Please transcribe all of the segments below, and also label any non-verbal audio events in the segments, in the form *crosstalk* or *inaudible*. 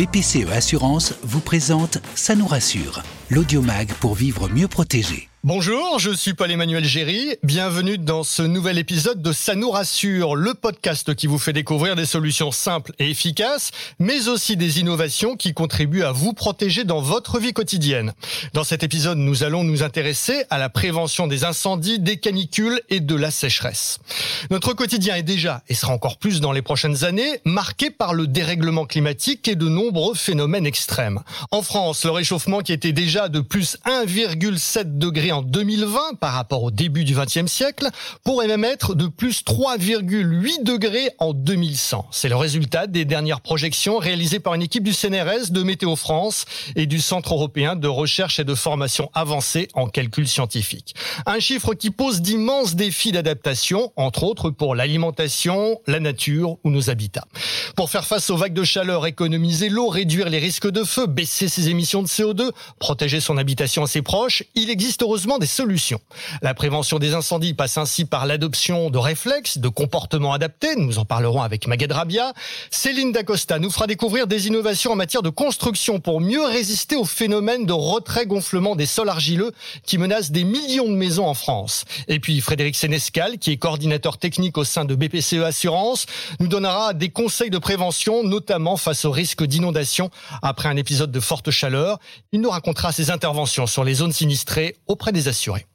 BPCE Assurance vous présente Ça nous rassure, l'audiomag pour vivre mieux protégé. Bonjour, je suis Paul-Emmanuel Géry. Bienvenue dans ce nouvel épisode de Ça nous rassure, le podcast qui vous fait découvrir des solutions simples et efficaces, mais aussi des innovations qui contribuent à vous protéger dans votre vie quotidienne. Dans cet épisode, nous allons nous intéresser à la prévention des incendies, des canicules et de la sécheresse. Notre quotidien est déjà, et sera encore plus dans les prochaines années, marqué par le dérèglement climatique et de nombreux phénomènes extrêmes. En France, le réchauffement qui était déjà de plus 1,7 en 2020 par rapport au début du XXe siècle pourrait même être de plus 3,8 degrés en 2100. C'est le résultat des dernières projections réalisées par une équipe du CNRS, de Météo France et du Centre européen de recherche et de formation avancée en calcul scientifique. Un chiffre qui pose d'immenses défis d'adaptation, entre autres pour l'alimentation, la nature ou nos habitats. Pour faire face aux vagues de chaleur, économiser l'eau, réduire les risques de feu, baisser ses émissions de CO2, protéger son habitation à ses proches, il existe heureusement des solutions. La prévention des incendies passe ainsi par l'adoption de réflexes, de comportements adaptés. Nous en parlerons avec Magad Rabia. Céline Dacosta nous fera découvrir des innovations en matière de construction pour mieux résister au phénomène de retrait-gonflement des sols argileux qui menace des millions de maisons en France. Et puis Frédéric Sénescal, qui est coordinateur technique au sein de BPCE Assurance, nous donnera des conseils de prévention, notamment face au risque d'inondation après un épisode de forte chaleur. Il nous racontera ses interventions sur les zones sinistrées auprès des assurés.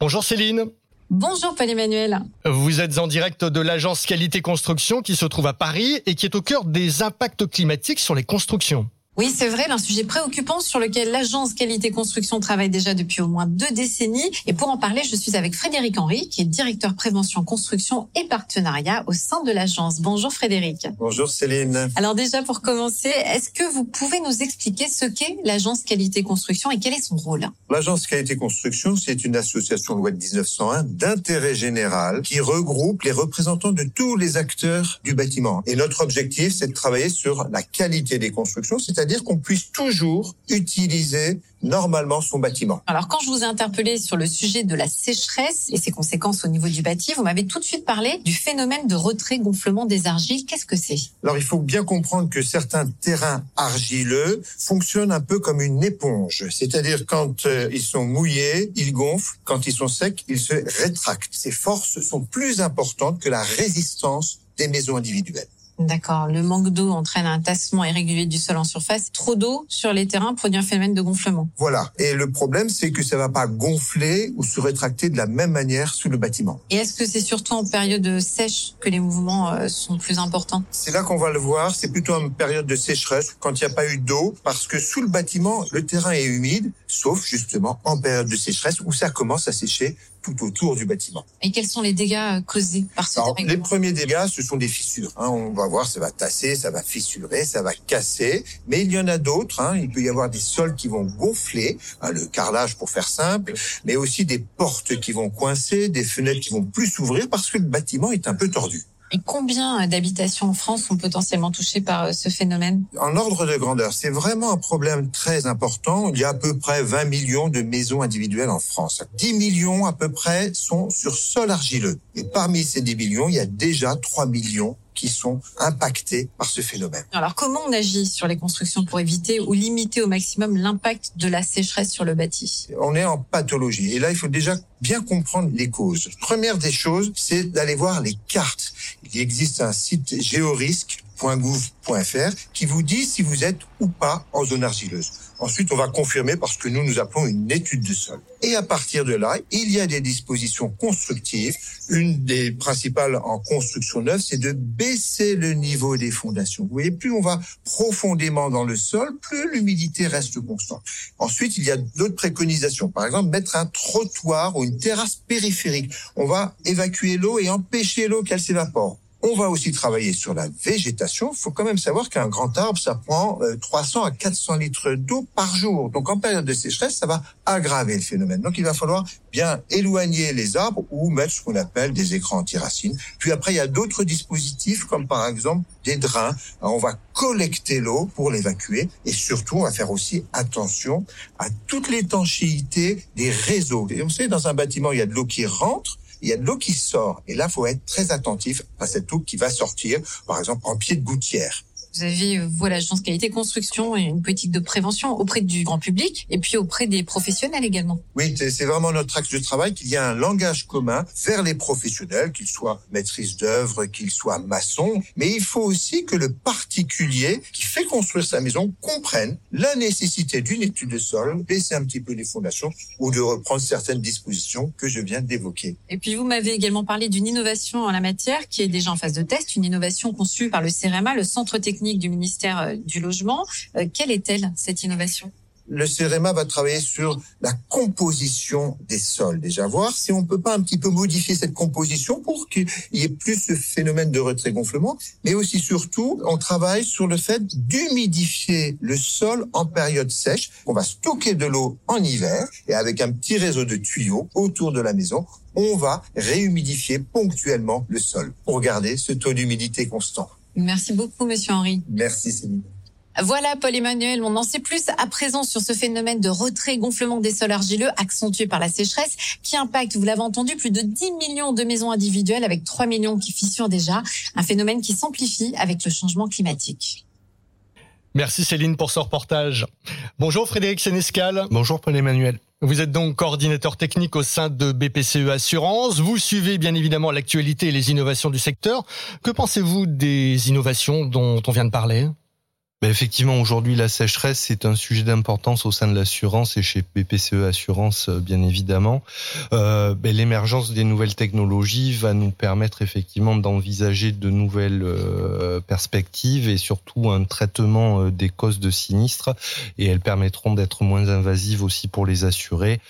Bonjour Céline. Bonjour Paul-Emmanuel. Vous êtes en direct de l'agence Qualité Construction qui se trouve à Paris et qui est au cœur des impacts climatiques sur les constructions. Oui, c'est vrai, un sujet préoccupant sur lequel l'agence Qualité Construction travaille déjà depuis au moins deux décennies. Et pour en parler, je suis avec Frédéric Henry, qui est directeur prévention, construction et partenariat au sein de l'agence. Bonjour Frédéric. Bonjour Céline. Alors déjà, pour commencer, est-ce que vous pouvez nous expliquer ce qu'est l'agence Qualité Construction et quel est son rôle? L'agence Qualité Construction, c'est une association loi de 1901 d'intérêt général qui regroupe les représentants de tous les acteurs du bâtiment. Et notre objectif, c'est de travailler sur la qualité des constructions, c'est-à-dire c'est-à-dire qu'on puisse toujours utiliser normalement son bâtiment. Alors quand je vous ai interpellé sur le sujet de la sécheresse et ses conséquences au niveau du bâti, vous m'avez tout de suite parlé du phénomène de retrait-gonflement des argiles. Qu'est-ce que c'est? Alors il faut bien comprendre que certains terrains argileux fonctionnent un peu comme une éponge, c'est-à-dire quand euh, ils sont mouillés, ils gonflent, quand ils sont secs, ils se rétractent. Ces forces sont plus importantes que la résistance des maisons individuelles. D'accord. Le manque d'eau entraîne un tassement irrégulier du sol en surface. Trop d'eau sur les terrains produit un phénomène de gonflement. Voilà. Et le problème, c'est que ça va pas gonfler ou se rétracter de la même manière sous le bâtiment. Et est-ce que c'est surtout en période sèche que les mouvements euh, sont plus importants? C'est là qu'on va le voir. C'est plutôt en période de sécheresse, quand il n'y a pas eu d'eau, parce que sous le bâtiment, le terrain est humide, sauf justement en période de sécheresse où ça commence à sécher tout autour du bâtiment. Et quels sont les dégâts causés par ce Alors, Les premiers dégâts, ce sont des fissures. Hein. On va voir, ça va tasser, ça va fissurer, ça va casser. Mais il y en a d'autres. Hein. Il peut y avoir des sols qui vont gonfler, hein, le carrelage pour faire simple, mais aussi des portes qui vont coincer, des fenêtres qui vont plus s'ouvrir parce que le bâtiment est un peu tordu. Et combien d'habitations en France sont potentiellement touchées par euh, ce phénomène? En ordre de grandeur, c'est vraiment un problème très important. Il y a à peu près 20 millions de maisons individuelles en France. 10 millions à peu près sont sur sol argileux. Et parmi ces 10 millions, il y a déjà 3 millions qui sont impactés par ce phénomène. Alors comment on agit sur les constructions pour éviter ou limiter au maximum l'impact de la sécheresse sur le bâti? On est en pathologie et là il faut déjà bien comprendre les causes. Première des choses, c'est d'aller voir les cartes. Il existe un site géorisque .gouv.fr qui vous dit si vous êtes ou pas en zone argileuse. Ensuite, on va confirmer parce que nous, nous appelons une étude de sol. Et à partir de là, il y a des dispositions constructives. Une des principales en construction neuve, c'est de baisser le niveau des fondations. Vous voyez, plus on va profondément dans le sol, plus l'humidité reste constante. Ensuite, il y a d'autres préconisations. Par exemple, mettre un trottoir ou une terrasse périphérique. On va évacuer l'eau et empêcher l'eau qu'elle s'évapore. On va aussi travailler sur la végétation. Il faut quand même savoir qu'un grand arbre, ça prend 300 euh, à 400 litres d'eau par jour. Donc en période de sécheresse, ça va aggraver le phénomène. Donc il va falloir bien éloigner les arbres ou mettre ce qu'on appelle des écrans anti-racines. Puis après, il y a d'autres dispositifs comme par exemple des drains. on va collecter l'eau pour l'évacuer et surtout, on va faire aussi attention à toute l'étanchéité des réseaux. Et on sait, dans un bâtiment, il y a de l'eau qui rentre il y a de l'eau qui sort. Et là, faut être très attentif à cette eau qui va sortir, par exemple, en pied de gouttière. Vous avez, vous, l'agence qualité construction, une politique de prévention auprès du grand public et puis auprès des professionnels également. Oui, c'est vraiment notre axe de travail qu'il y a un langage commun vers les professionnels, qu'ils soient maîtrises d'œuvre, qu'ils soient maçons. Mais il faut aussi que le particulier qui fait construire sa maison comprenne la nécessité d'une étude de sol, baisser un petit peu les fondations ou de reprendre certaines dispositions que je viens d'évoquer. Et puis vous m'avez également parlé d'une innovation en la matière qui est déjà en phase de test, une innovation conçue par le CEREMA, le Centre technique du ministère euh, du Logement. Euh, quelle est-elle, cette innovation? Le CEREMA va travailler sur la composition des sols. Déjà, voir si on peut pas un petit peu modifier cette composition pour qu'il y ait plus ce phénomène de retrait-gonflement. Mais aussi, surtout, on travaille sur le fait d'humidifier le sol en période sèche. On va stocker de l'eau en hiver et avec un petit réseau de tuyaux autour de la maison, on va réhumidifier ponctuellement le sol pour garder ce taux d'humidité constant. Merci beaucoup, Monsieur Henri. Merci, Céline. Voilà, Paul-Emmanuel, on en sait plus à présent sur ce phénomène de retrait-gonflement des sols argileux accentué par la sécheresse qui impacte, vous l'avez entendu, plus de 10 millions de maisons individuelles avec 3 millions qui fissurent déjà, un phénomène qui s'amplifie avec le changement climatique. Merci Céline pour ce reportage. Bonjour Frédéric Sénescal. Bonjour Paul-Emmanuel. Vous êtes donc coordinateur technique au sein de BPCE Assurance. Vous suivez bien évidemment l'actualité et les innovations du secteur. Que pensez-vous des innovations dont on vient de parler? Ben effectivement, aujourd'hui, la sécheresse, c'est un sujet d'importance au sein de l'assurance et chez BPCE Assurance, euh, bien évidemment. Euh, ben L'émergence des nouvelles technologies va nous permettre effectivement d'envisager de nouvelles euh, perspectives et surtout un traitement des causes de sinistres et elles permettront d'être moins invasives aussi pour les assurés.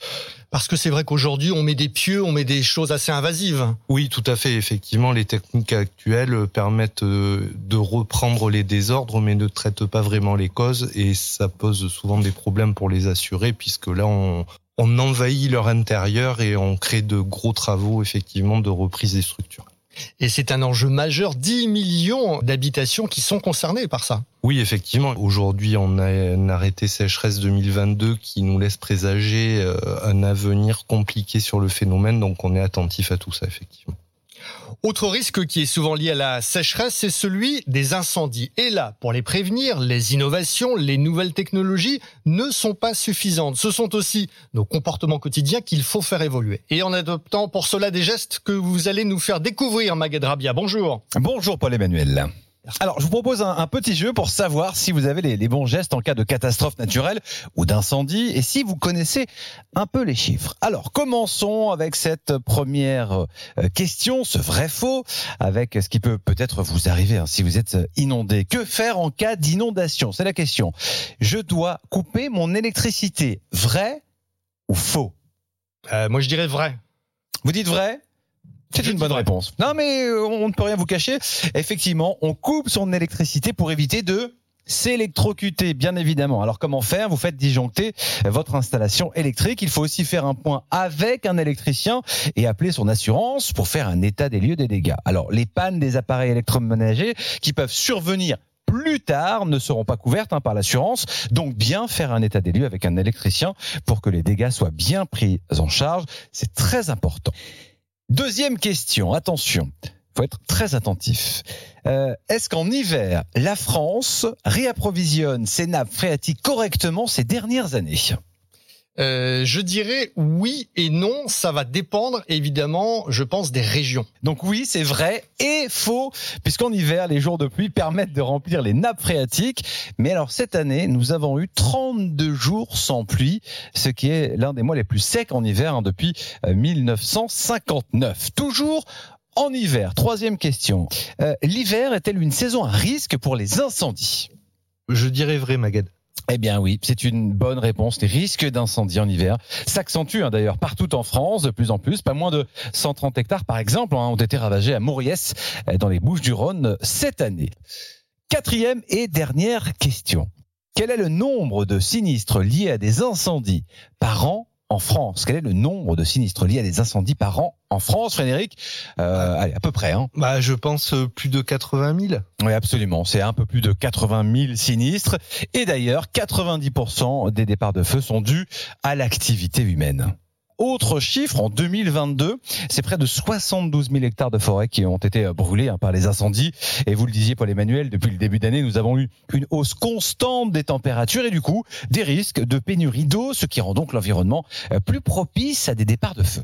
Parce que c'est vrai qu'aujourd'hui, on met des pieux, on met des choses assez invasives. Oui, tout à fait. Effectivement, les techniques actuelles permettent euh, de reprendre les désordres, mais ne traitent pas vraiment les causes. Et ça pose souvent des problèmes pour les assurer, puisque là, on, on envahit leur intérieur et on crée de gros travaux, effectivement, de reprise des structures. Et c'est un enjeu majeur, 10 millions d'habitations qui sont concernées par ça. Oui, effectivement. Aujourd'hui, on a un arrêté sécheresse 2022 qui nous laisse présager euh, un avenir compliqué sur le phénomène, donc on est attentif à tout ça, effectivement. Autre risque qui est souvent lié à la sécheresse, c'est celui des incendies. Et là, pour les prévenir, les innovations, les nouvelles technologies ne sont pas suffisantes. Ce sont aussi nos comportements quotidiens qu'il faut faire évoluer. Et en adoptant pour cela des gestes que vous allez nous faire découvrir, Magad Rabia. Bonjour. Bonjour Paul-Emmanuel. Alors, je vous propose un, petit jeu pour savoir si vous avez les, bons gestes en cas de catastrophe naturelle ou d'incendie et si vous connaissez un peu les chiffres. Alors, commençons avec cette première euh, question, ce vrai-faux, avec ce qui peut peut-être vous arriver hein, si vous êtes inondé. Que faire en cas d'inondation? C'est la question. Je dois couper mon électricité. Vrai ou faux? Euh, Moi, je dirais vrai. Vous dites vrai? C'est une bonne réponse. Non, mais euh, on ne peut rien vous cacher. Effectivement, on coupe son électricité pour éviter de s'électrocuter, bien évidemment. Alors comment faire? Vous faites disjoncter votre installation électrique. Il faut aussi faire un point avec un électricien et appeler son assurance pour faire un état des lieux des dégâts. Alors les pannes des appareils électroménagers qui peuvent survenir plus tard ne seront pas couvertes hein, par l'assurance. Donc bien faire un état des lieux avec un électricien pour que les dégâts soient bien pris en charge. C'est très important. Deuxième question, attention, faut être très attentif. Euh, est-ce qu'en hiver, la France réapprovisionne ses nappes phréatiques correctement ces dernières années? Euh, je dirais oui et non, ça va dépendre évidemment, je pense, des régions. Donc oui, c'est vrai et faux, puisqu'en hiver, les jours de pluie permettent de remplir les nappes phréatiques. Mais alors cette année, nous avons eu 32 jours sans pluie, ce qui est l'un des mois les plus secs en hiver hein, depuis 1959. Euh, Toujours en hiver. Troisième question. Euh, l'hiver est-elle une saison à risque pour les incendies? Je dirais vrai, Magad. Eh bien oui, c'est une bonne réponse. Les risques d'incendie en hiver s'accentuent hein, d'ailleurs partout en France de plus en plus. Pas moins de 130 hectares par exemple hein, ont été ravagés à Mauriès dans les Bouches du Rhône cette année. Quatrième et dernière question. Quel est le nombre de sinistres liés à des incendies par an en France Quel est le nombre de sinistres liés à des incendies par an en France, Frédéric? Euh, Allez, à peu près. Hein. Bah, je pense euh, plus de 80 000. Oui, absolument. C'est un peu plus de 80 000 sinistres. Et d'ailleurs, 90% des départs de feu sont dus à l'activité humaine. Autre chiffre, en 2022, c'est près de 72 000 hectares de forêt qui ont été brûlés hein, par les incendies. Et vous le disiez, Paul-Emmanuel, depuis le début d'année, nous avons eu une hausse constante des températures et du coup des risques de pénurie d'eau, ce qui rend donc l'environnement euh, plus propice à des départs de feu.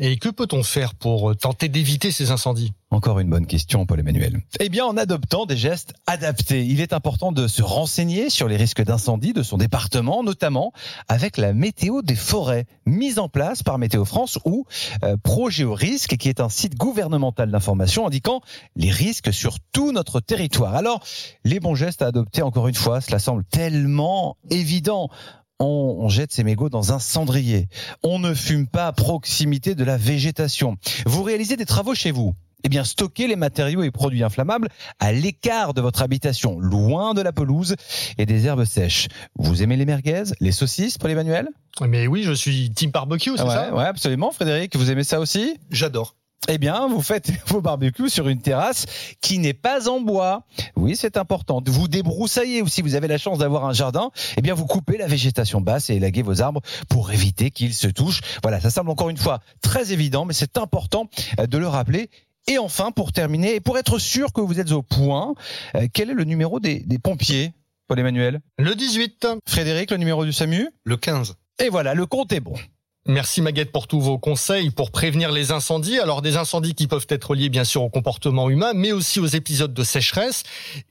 Et que peut-on faire pour tenter d'éviter ces incendies? Encore une bonne question, Paul-Emmanuel. Eh bien, en adoptant des gestes adaptés. Il est important de se renseigner sur les risques d'incendie de son département, notamment avec la météo des forêts, mise en place par Météo France ou euh, Progéorisque, qui est un site gouvernemental d'information indiquant les risques sur tout notre territoire. Alors, les bons gestes à adopter, encore une fois, cela semble tellement évident on, jette ses mégots dans un cendrier. On ne fume pas à proximité de la végétation. Vous réalisez des travaux chez vous. Eh bien, stockez les matériaux et produits inflammables à l'écart de votre habitation, loin de la pelouse et des herbes sèches. Vous aimez les merguez, les saucisses, Paul Emmanuel? Mais oui, je suis team barbecue, c'est ça? Ouais, absolument. Frédéric, vous aimez ça aussi? J'adore eh bien, vous faites *laughs* vos barbecues sur une terrasse qui n'est pas en bois. Oui, c'est important. Vous débroussaillez ou si vous avez la chance d'avoir un jardin, eh bien, vous coupez la végétation basse et élaguez vos arbres pour éviter qu'ils se touchent. Voilà, ça semble encore une fois très évident, mais c'est important euh, de le rappeler. Et enfin, pour terminer, et pour être sûr que vous êtes au point, euh, quel est le numéro des, des pompiers, Paul-Emmanuel? Le 18. Frédéric, le numéro du SAMU? Le 15. Et voilà, le compte est bon. Merci Maguette pour tous vos conseils pour prévenir les incendies. Alors des incendies qui peuvent être liés bien sûr au comportement humain, mais aussi aux épisodes de sécheresse.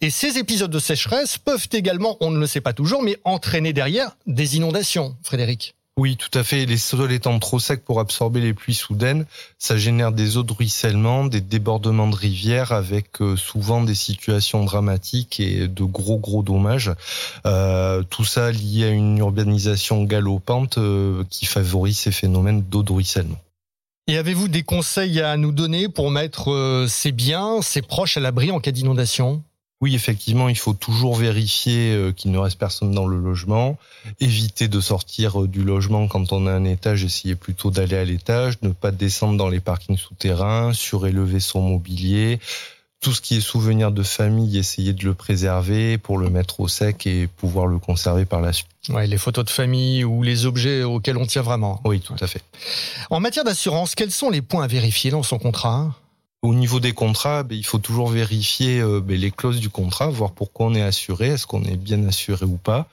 Et ces épisodes de sécheresse peuvent également, on ne le sait pas toujours, mais entraîner derrière des inondations. Frédéric. Oui, tout à fait. Les sols étant trop secs pour absorber les pluies soudaines, ça génère des eaux de ruissellement, des débordements de rivières avec euh, souvent des situations dramatiques et de gros gros dommages. Euh, tout ça lié à une urbanisation galopante euh, qui favorise ces phénomènes d'eau de ruissellement. Et avez-vous des conseils à nous donner pour mettre ses biens, ses proches à l'abri en cas d'inondation? Oui, effectivement, il faut toujours vérifier euh, qu'il ne reste personne dans le logement, éviter de sortir euh, du logement quand on a un étage, essayer plutôt d'aller à l'étage, ne pas descendre dans les parkings souterrains, surélever son mobilier, tout ce qui est souvenir de famille, essayer de le préserver pour le mettre au sec et pouvoir le conserver par la suite. Ouais, les photos de famille ou les objets auxquels on tient vraiment. Oui, tout à fait. En matière d'assurance, quels sont les points à vérifier dans son contrat? Au niveau des contrats, ben, il faut toujours vérifier euh, ben, les clauses du contrat, voir pourquoi on est assuré, est-ce qu'on est bien assuré ou pas.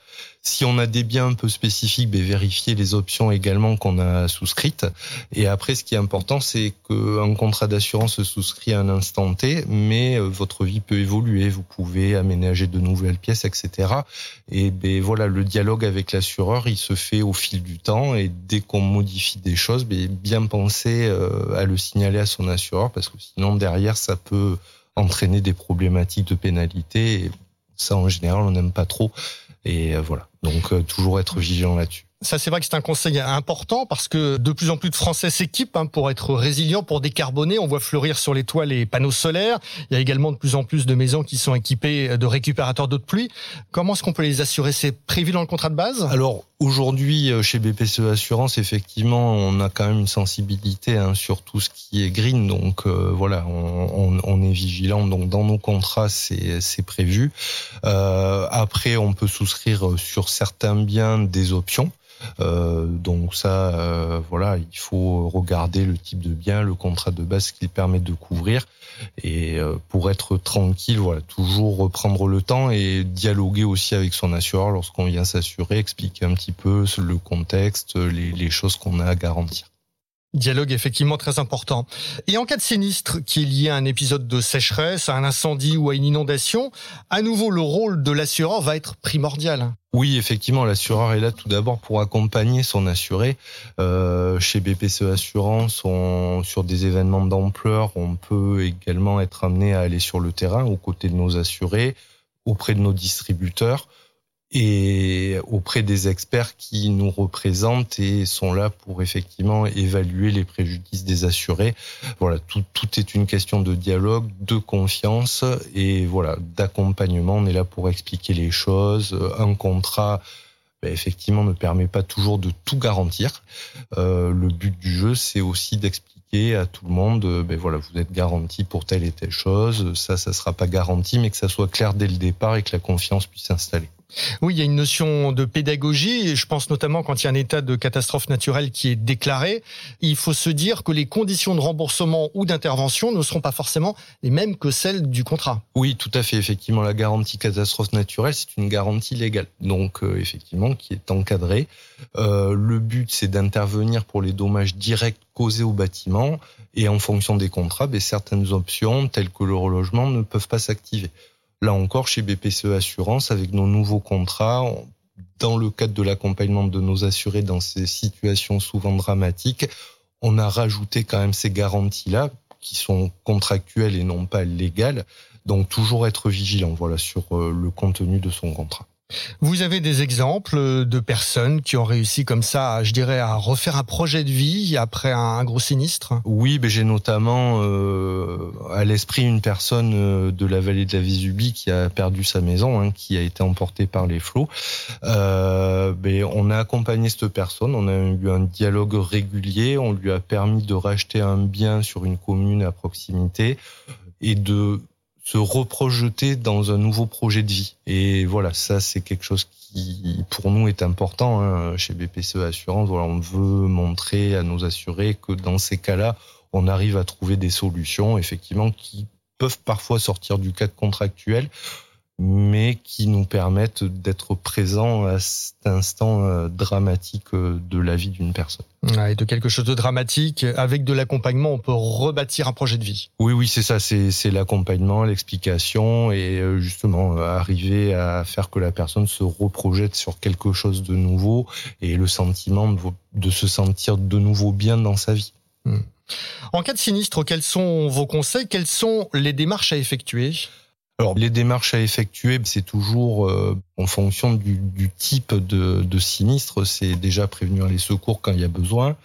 Si on a des biens un peu spécifiques, ben, vérifier les options également qu'on a souscrites. Et après, ce qui est important, c'est qu'un contrat d'assurance se souscrit à un instant T, mais euh, votre vie peut évoluer. Vous pouvez aménager de nouvelles pièces, etc. Et ben, voilà, le dialogue avec l'assureur, il se fait au fil du temps. Et dès qu'on modifie des choses, ben, bien penser euh, à le signaler à son assureur, parce que sinon derrière, ça peut entraîner des problématiques de pénalité. Et ça, en général, on n'aime pas trop. Et euh, voilà. Donc euh, toujours être vigilant là-dessus. Ça, c'est vrai que c'est un conseil important parce que de plus en plus de Français s'équipent hein, pour être résilients, pour décarboner. On voit fleurir sur les toits les panneaux solaires. Il y a également de plus en plus de maisons qui sont équipées de récupérateurs d'eau de pluie. Comment est-ce qu'on peut les assurer? C'est prévu dans le contrat de base? Alors aujourd'hui, euh, chez BPCE Assurance, effectivement, on a quand même une sensibilité hein, sur tout ce qui est green. Donc euh, voilà, on, on, est vigilant. Donc dans nos contrats, c'est prévu. Euh, après, on peut souscrire sur certains biens des options. Euh, donc ça, euh, voilà, il faut regarder le type de bien, le contrat de base qu'il permet de couvrir, et euh, pour être tranquille, voilà, toujours reprendre le temps et dialoguer aussi avec son assureur lorsqu'on vient s'assurer, expliquer un petit peu le contexte, les, les choses qu'on a à garantir. Dialogue effectivement très important. Et en cas de sinistre qui est lié à un épisode de sécheresse, à un incendie ou à une inondation, à nouveau le rôle de l'assureur va être primordial. Oui, effectivement, l'assureur est là tout d'abord pour accompagner son assuré. Euh, chez BPCE Assurance, sur des événements d'ampleur, on peut également être amené à aller sur le terrain aux côtés de nos assurés, auprès de nos distributeurs et auprès des experts qui nous représentent et sont là pour effectivement évaluer les préjudices des assurés. Voilà, tout, tout est une question de dialogue, de confiance et voilà, d'accompagnement. On est là pour expliquer les choses. Un contrat ben, effectivement ne permet pas toujours de tout garantir. Euh, le but du jeu, c'est aussi d'expliquer à tout le monde, ben voilà, vous êtes garanti pour telle et telle chose. Ça, ça sera pas garanti, mais que ça soit clair dès le départ et que la confiance puisse s'installer. Oui, il y a une notion de pédagogie. Je pense notamment quand il y a un état de catastrophe naturelle qui est déclaré, il faut se dire que les conditions de remboursement ou d'intervention ne seront pas forcément les mêmes que celles du contrat. Oui, tout à fait. Effectivement, la garantie catastrophe naturelle, c'est une garantie légale, donc euh, effectivement qui est encadrée. Euh, le but, c'est d'intervenir pour les dommages directs causés au bâtiment, et en fonction des contrats, ben, certaines options telles que le relogement ne peuvent pas s'activer. Là encore, chez BPCE Assurance, avec nos nouveaux contrats, dans le cadre de l'accompagnement de nos assurés dans ces situations souvent dramatiques, on a rajouté quand même ces garanties-là qui sont contractuelles et non pas légales. Donc toujours être vigilant, voilà, sur euh, le contenu de son contrat. Vous avez des exemples de personnes qui ont réussi comme ça, je dirais, à refaire un projet de vie après un, gros sinistre? Oui, mais j'ai notamment euh, à l'esprit une personne euh, de la vallée de la Vésubie qui a perdu sa maison, hein, qui a été emportée par les flots. Euh, mais on a accompagné cette personne, on a eu un dialogue régulier, on lui a permis de racheter un bien sur une commune à proximité et de se reprojeter dans un nouveau projet de vie. Et voilà, ça c'est quelque chose qui pour nous est important hein. chez BPCE Assurance. Voilà, on veut montrer à nos assurés que dans ces cas-là, on arrive à trouver des solutions effectivement qui peuvent parfois sortir du cadre contractuel mais qui nous permettent d'être présents à cet instant euh, dramatique euh, de la vie d'une personne. et de quelque chose de dramatique, avec de l'accompagnement, on peut rebâtir un projet de vie. Oui, oui, c'est ça, c'est l'accompagnement, l'explication et euh, justement arriver à faire que la personne se reprojette sur quelque chose de nouveau et le sentiment de, se sentir de nouveau bien dans sa vie. Hmm. En cas de sinistre, quels sont vos conseils? Quelles sont les démarches à effectuer? Alors, les démarches à effectuer, c'est toujours euh, en fonction du, du type de, de, sinistre. C'est déjà prévenir les secours quand il y a besoin.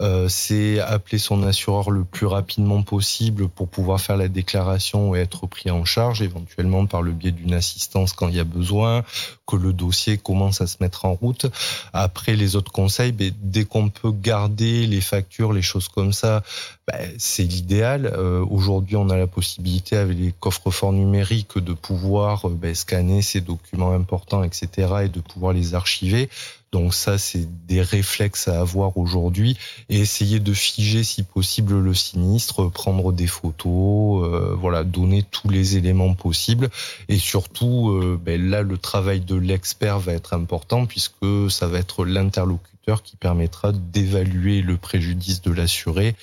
Euh, c'est appeler son assureur le plus rapidement possible pour pouvoir faire la déclaration et être pris en charge, éventuellement par le biais d'une assistance quand il y a besoin, que le dossier commence à se mettre en route. Après, les autres conseils, ben, dès qu'on peut garder les factures, les choses comme ça, ben, c'est l'idéal. Euh, aujourd'hui, on a la possibilité avec les coffres-forts numériques de pouvoir euh, ben, scanner ces documents importants, etc., et de pouvoir les archiver. Donc ça, c'est des réflexes à avoir aujourd'hui et essayer de figer si possible le sinistre, prendre des photos, euh, voilà, donner tous les éléments possibles et surtout, ben là, le travail de l'expert va être important puisque ça va être l'interlocuteur qui permettra d'évaluer le préjudice de l'assuré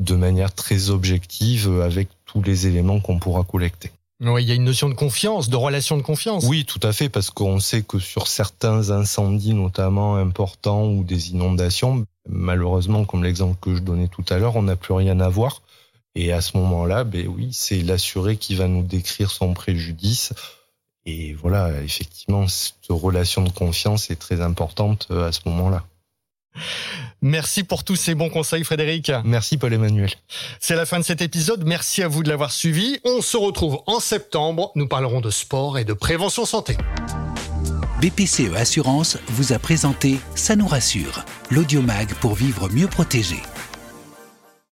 de manière très objective avec tous les éléments qu'on pourra collecter. Oui, il y a une notion de confiance, de relation de confiance. Oui, tout à fait, parce qu'on sait que sur certains incendies, notamment importants ou des inondations, malheureusement, comme l'exemple que je donnais tout à l'heure, on n'a plus rien à voir. Et à ce moment-là, ben oui, c'est l'assuré qui va nous décrire son préjudice. Et voilà, effectivement, cette relation de confiance est très importante euh, à ce moment-là. Merci pour tous ces bons conseils, Frédéric. Merci, Paul-Emmanuel. C'est la fin de cet épisode. Merci à vous de l'avoir suivi. On se retrouve en septembre. Nous parlerons de sport et de prévention santé. BPCE Assurance vous a présenté Ça nous rassure, l'audiomag pour vivre mieux protégé.